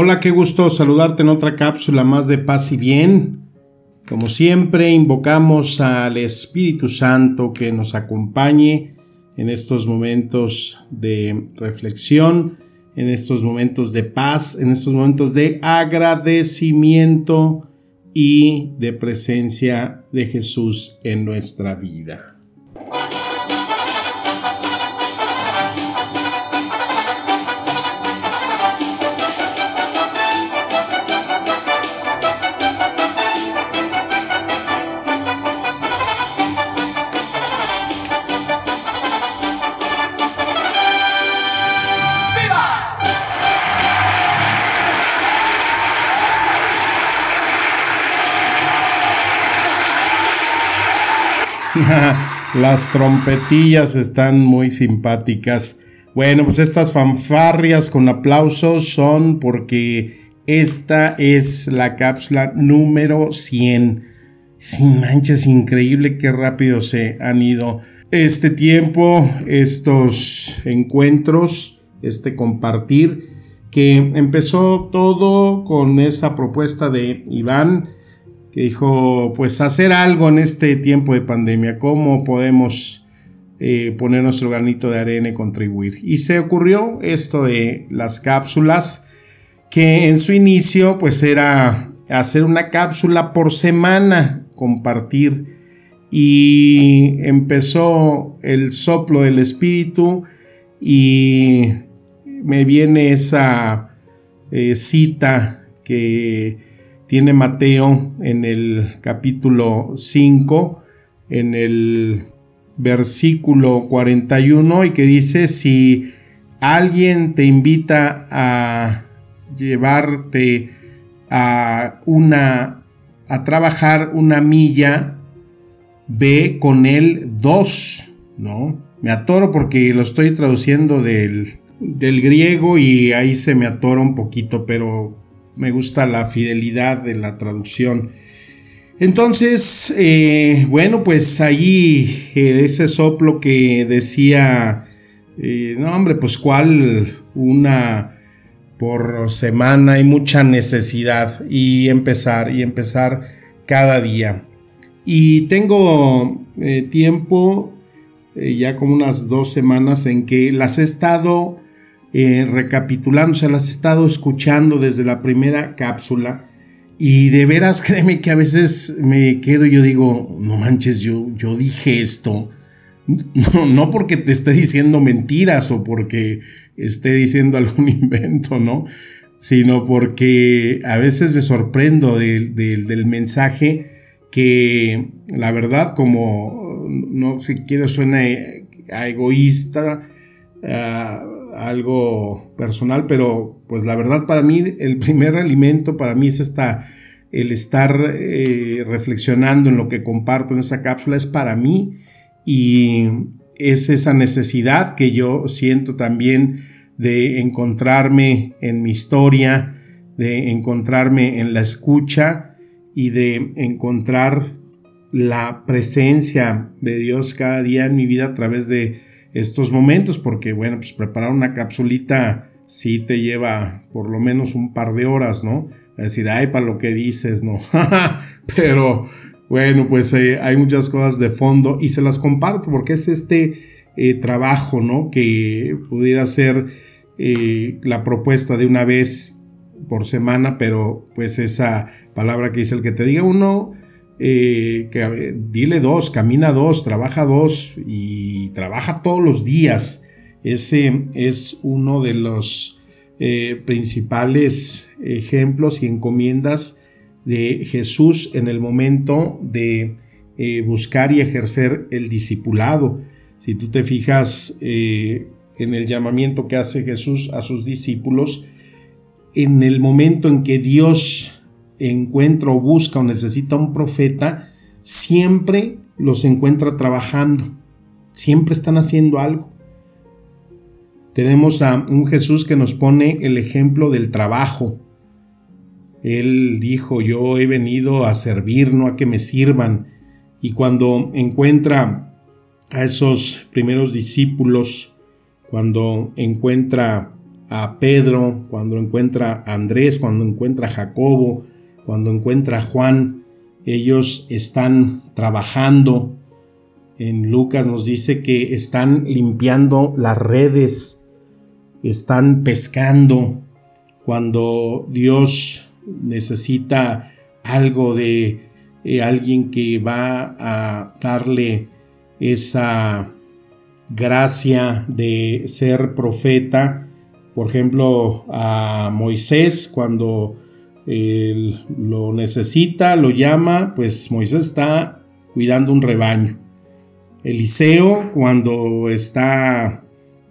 Hola, qué gusto saludarte en otra cápsula más de paz y bien. Como siempre, invocamos al Espíritu Santo que nos acompañe en estos momentos de reflexión, en estos momentos de paz, en estos momentos de agradecimiento y de presencia de Jesús en nuestra vida. Las trompetillas están muy simpáticas. Bueno, pues estas fanfarrias con aplausos son porque esta es la cápsula número 100. Sin manches, increíble qué rápido se han ido este tiempo, estos encuentros, este compartir, que empezó todo con esa propuesta de Iván que dijo, pues hacer algo en este tiempo de pandemia, cómo podemos eh, poner nuestro granito de arena y contribuir. Y se ocurrió esto de las cápsulas, que en su inicio pues era hacer una cápsula por semana, compartir. Y empezó el soplo del espíritu y me viene esa eh, cita que tiene Mateo en el capítulo 5, en el versículo 41, y que dice, si alguien te invita a llevarte a una a trabajar una milla, ve con él dos, ¿no? Me atoro porque lo estoy traduciendo del, del griego y ahí se me atora un poquito, pero me gusta la fidelidad de la traducción. Entonces, eh, bueno, pues ahí eh, ese soplo que decía, eh, no hombre, pues cuál una por semana, hay mucha necesidad y empezar y empezar cada día. Y tengo tiempo, ya como unas dos semanas en que las he estado eh, recapitulando, se las he estado escuchando desde la primera cápsula. Y de veras, créeme que a veces me quedo y yo digo, no manches, yo, yo dije esto. No, no porque te esté diciendo mentiras o porque esté diciendo algún invento, ¿no? Sino porque a veces me sorprendo del mensaje que la verdad, como no sé, quiero suena a egoísta, ah, algo personal, pero pues la verdad para mí el primer alimento para mí es esta, el estar eh, reflexionando en lo que comparto en esa cápsula es para mí y es esa necesidad que yo siento también de encontrarme en mi historia, de encontrarme en la escucha y de encontrar la presencia de Dios cada día en mi vida a través de estos momentos, porque bueno, pues preparar una capsulita sí te lleva por lo menos un par de horas, ¿no? Es decir, ay, para lo que dices, ¿no? Pero bueno, pues eh, hay muchas cosas de fondo y se las comparto porque es este eh, trabajo, ¿no? Que pudiera ser eh, la propuesta de una vez por semana, pero pues esa palabra que dice el que te diga uno eh, que dile dos, camina dos, trabaja dos y trabaja todos los días. Ese es uno de los eh, principales ejemplos y encomiendas de Jesús en el momento de eh, buscar y ejercer el discipulado. Si tú te fijas, en el llamamiento que hace Jesús a sus discípulos, en el momento en que Dios encuentra o busca o necesita un profeta, siempre los encuentra trabajando, siempre están haciendo algo. Tenemos a un Jesús que nos pone el ejemplo del trabajo. Él dijo, yo he venido a servir, no a que me sirvan. Y cuando encuentra a esos primeros discípulos, cuando encuentra a Pedro, cuando encuentra a Andrés, cuando encuentra a Jacobo, cuando encuentra a Juan, ellos están trabajando. En Lucas nos dice que están limpiando las redes, están pescando. Cuando Dios necesita algo de eh, alguien que va a darle esa gracia de ser profeta, por ejemplo, a Moisés cuando lo necesita, lo llama, pues Moisés está cuidando un rebaño. Eliseo cuando está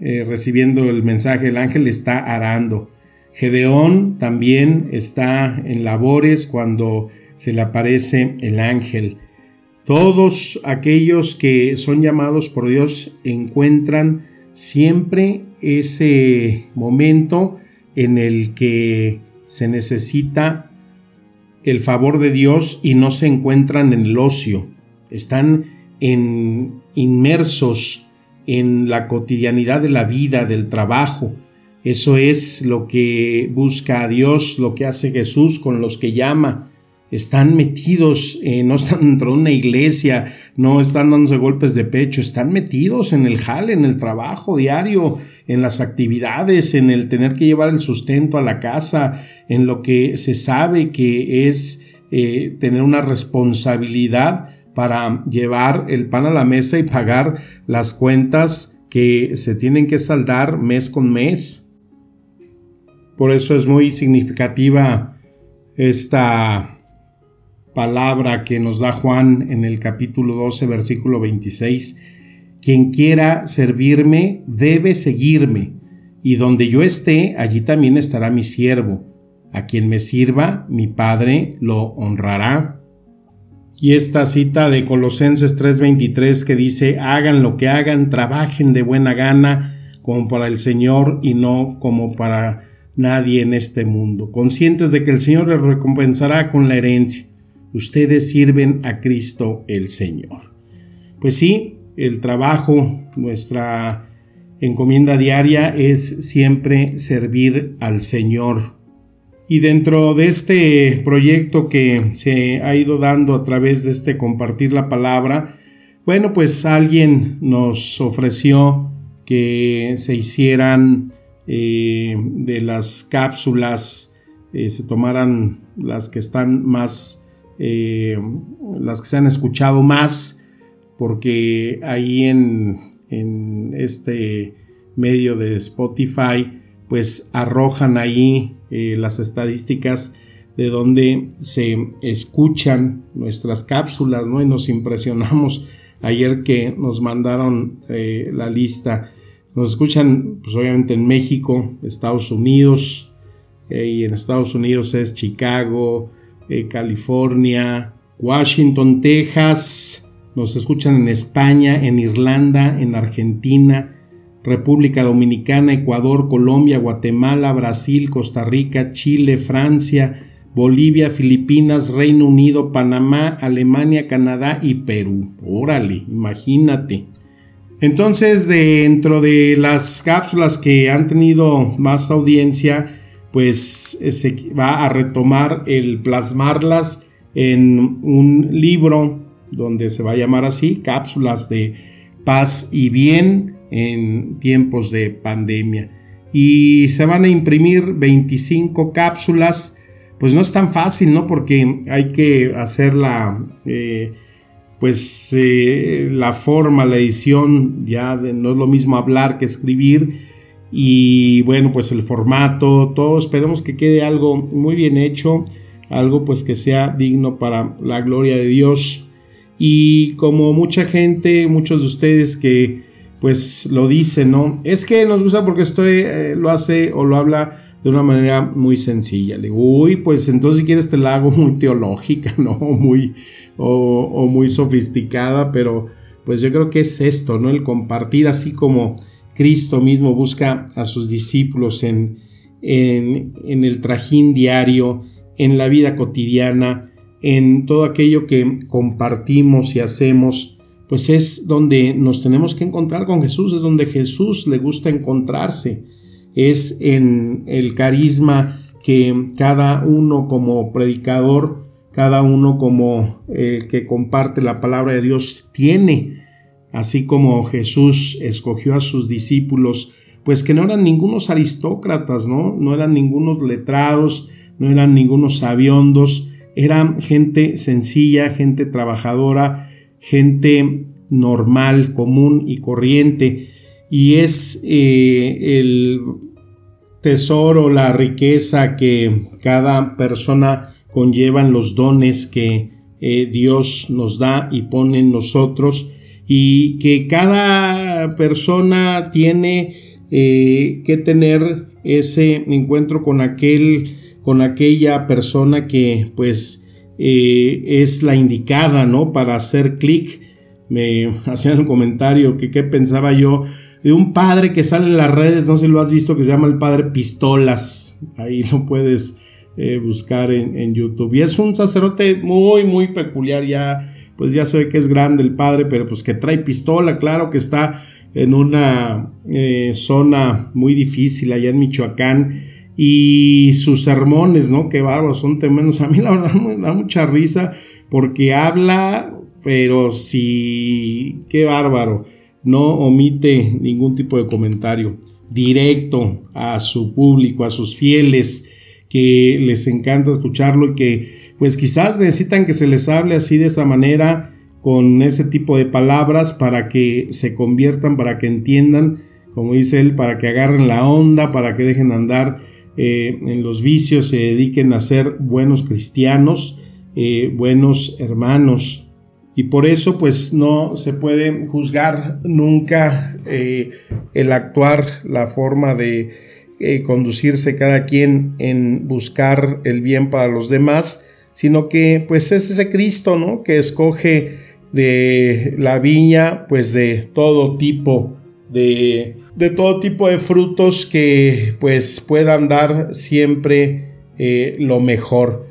eh, recibiendo el mensaje del ángel está arando. Gedeón también está en labores cuando se le aparece el ángel. Todos aquellos que son llamados por Dios encuentran siempre ese momento en el que se necesita el favor de Dios y no se encuentran en el ocio. Están inmersos en la cotidianidad de la vida, del trabajo. Eso es lo que busca a Dios, lo que hace Jesús con los que llama están metidos, eh, no están dentro de una iglesia, no están dándose golpes de pecho, están metidos en el jale, en el trabajo diario, en las actividades, en el tener que llevar el sustento a la casa, en lo que se sabe que es eh, tener una responsabilidad para llevar el pan a la mesa y pagar las cuentas que se tienen que saldar mes con mes. Por eso es muy significativa esta palabra que nos da Juan en el capítulo 12, versículo 26. Quien quiera servirme debe seguirme, y donde yo esté, allí también estará mi siervo. A quien me sirva, mi Padre lo honrará. Y esta cita de Colosenses 3:23 que dice, hagan lo que hagan, trabajen de buena gana, como para el Señor y no como para nadie en este mundo, conscientes de que el Señor les recompensará con la herencia ustedes sirven a Cristo el Señor. Pues sí, el trabajo, nuestra encomienda diaria es siempre servir al Señor. Y dentro de este proyecto que se ha ido dando a través de este compartir la palabra, bueno, pues alguien nos ofreció que se hicieran eh, de las cápsulas, eh, se tomaran las que están más eh, las que se han escuchado más, porque ahí en, este medio de Spotify, pues arrojan ahí eh, las estadísticas de donde se escuchan nuestras cápsulas, ¿no? Y nos impresionamos ayer que nos mandaron eh, la lista. Nos escuchan, pues obviamente en México, Estados Unidos, y en Estados Unidos es Chicago, eh, California, Washington, Texas, nos escuchan en España, en Irlanda, en Argentina, República Dominicana, Ecuador, Colombia, Guatemala, Brasil, Costa Rica, Chile, Francia, Bolivia, Filipinas, Reino Unido, Panamá, Alemania, Canadá y Perú. Órale, imagínate. Entonces, dentro de las cápsulas que han tenido más audiencia, pues eh, se va a retomar el plasmarlas en un libro donde se va a llamar así, cápsulas de paz y bien en tiempos de pandemia. Y se van a imprimir 25 cápsulas, pues no es tan fácil, ¿no? Porque hay que hacer la, eh, pues eh, la forma, la edición, ya no es lo mismo hablar que escribir y bueno, pues el formato, todo, esperemos que quede algo muy bien hecho, algo pues que sea digno para la gloria de Dios. Y como mucha gente, muchos de ustedes que pues lo dice, ¿no? Es que nos gusta porque estoy, eh, lo hace o lo habla de una manera muy sencilla. Le digo, uy, pues entonces si quieres te la hago muy teológica, ¿no? Muy, o, muy sofisticada, pero pues yo creo que es esto, ¿no? El compartir así como Cristo mismo busca a sus discípulos en, en, en el trajín diario, en la vida cotidiana, en todo aquello que compartimos y hacemos, pues es donde nos tenemos que encontrar con Jesús, es donde Jesús le gusta encontrarse es en el carisma que cada uno como predicador, cada uno como el que comparte la palabra de Dios tiene, así como Jesús escogió a sus discípulos, pues que no eran ningunos aristócratas, ¿no? No eran ningunos letrados, no eran ningunos sabiondos, eran gente sencilla, gente trabajadora, gente normal, común y corriente. Y es eh, el tesoro, la riqueza que cada persona conlleva en los dones que eh, Dios nos da y pone en nosotros y que cada persona tiene eh, que tener ese encuentro con aquel con aquella persona que pues eh, es la indicada no para hacer clic me hacían un comentario que qué pensaba yo de un padre que sale en las redes, no sé si lo has visto, que se llama el padre Pistolas. Ahí lo puedes eh, buscar en, YouTube. Y es un sacerdote muy, muy peculiar. Ya, pues ya se ve que es grande el padre, pero pues que trae pistola, claro que está en una eh, zona muy difícil allá en Michoacán. Y sus sermones, ¿no? Qué bárbaros, son tremendos. A mí la verdad me da mucha risa porque habla, pero sí, qué bárbaro no omite ningún tipo de comentario directo a su público, a sus fieles, que les encanta escucharlo y que pues quizás necesitan que se les hable así de esa manera, con ese tipo de palabras para que se conviertan, para que entiendan, como dice él, para que agarren la onda, para que dejen andar eh, en los vicios, se dediquen a ser buenos cristianos, eh, buenos hermanos, y por eso pues no se puede juzgar nunca eh, el actuar, la forma de conducirse cada quien en buscar el bien para los demás, sino que pues es ese Cristo, ¿no? Que escoge de la viña pues de todo tipo de, de todo tipo de frutos que pues puedan dar siempre eh, lo mejor.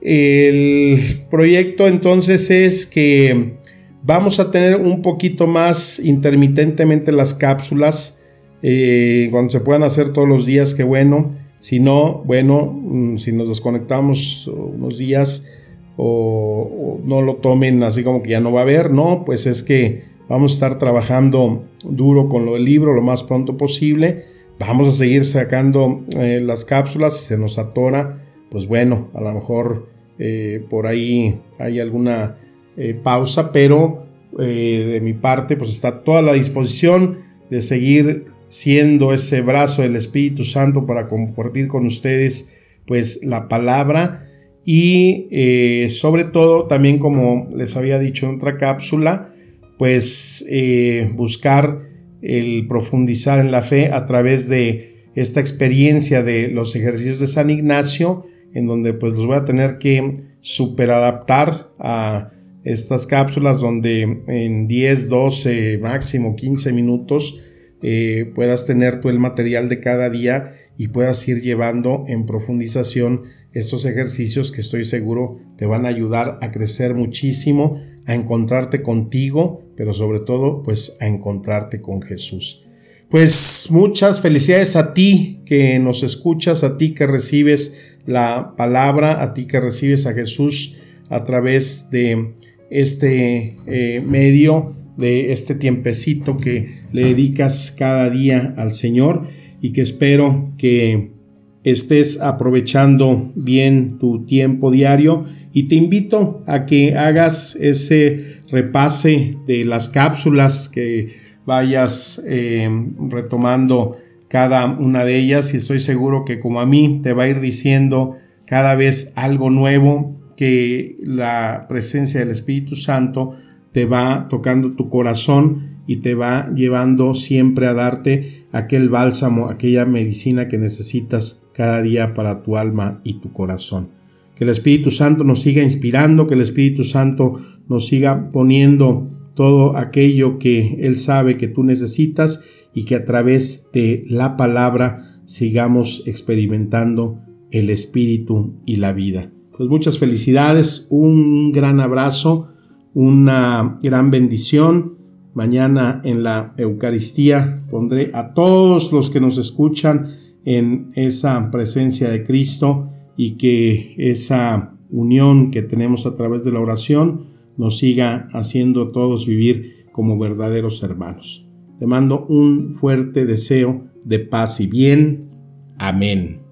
El proyecto entonces es que vamos a tener un poquito más intermitentemente las cápsulas. Eh, cuando se puedan hacer todos los días, qué bueno. Si no, bueno, mm, si nos desconectamos unos días o, no lo tomen así como que ya no va a haber, no, pues es que vamos a estar trabajando duro con lo del libro lo más pronto posible. Vamos a seguir sacando eh, las cápsulas. Si se nos atora, pues bueno, a lo mejor eh, por ahí hay alguna eh, pausa, pero de mi parte pues está toda la disposición de seguir siendo ese brazo del Espíritu Santo para compartir con ustedes pues la palabra y sobre todo también como les había dicho en otra cápsula pues buscar el profundizar en la fe a través de esta experiencia de los ejercicios de San Ignacio en donde pues los voy a tener que superadaptar a estas cápsulas donde en 10, 12, máximo 15 minutos eh, puedas tener tú el material de cada día y puedas ir llevando en profundización estos ejercicios que estoy seguro te van a ayudar a crecer muchísimo, a encontrarte contigo, pero sobre todo pues a encontrarte con Jesús. Pues muchas felicidades a ti que nos escuchas, a ti que recibes la palabra, a ti que recibes a Jesús a través de este eh, medio, de este tiempecito que le dedicas cada día al Señor y que espero que estés aprovechando bien tu tiempo diario y te invito a que hagas ese repase de las cápsulas que vayas eh, retomando cada una de ellas y estoy seguro que como a mí te va a ir diciendo cada vez algo nuevo que la presencia del Espíritu Santo te va tocando tu corazón y te va llevando siempre a darte aquel bálsamo, aquella medicina que necesitas cada día para tu alma y tu corazón. Que el Espíritu Santo nos siga inspirando, que el Espíritu Santo nos siga poniendo todo aquello que Él sabe que tú necesitas y que a través de la palabra sigamos experimentando el Espíritu y la vida. Pues muchas felicidades, un gran abrazo, una gran bendición. Mañana en la Eucaristía pondré a todos los que nos escuchan en esa presencia de Cristo y que esa unión que tenemos a través de la oración nos siga haciendo todos vivir como verdaderos hermanos. Te mando un fuerte deseo de paz y bien. Amén.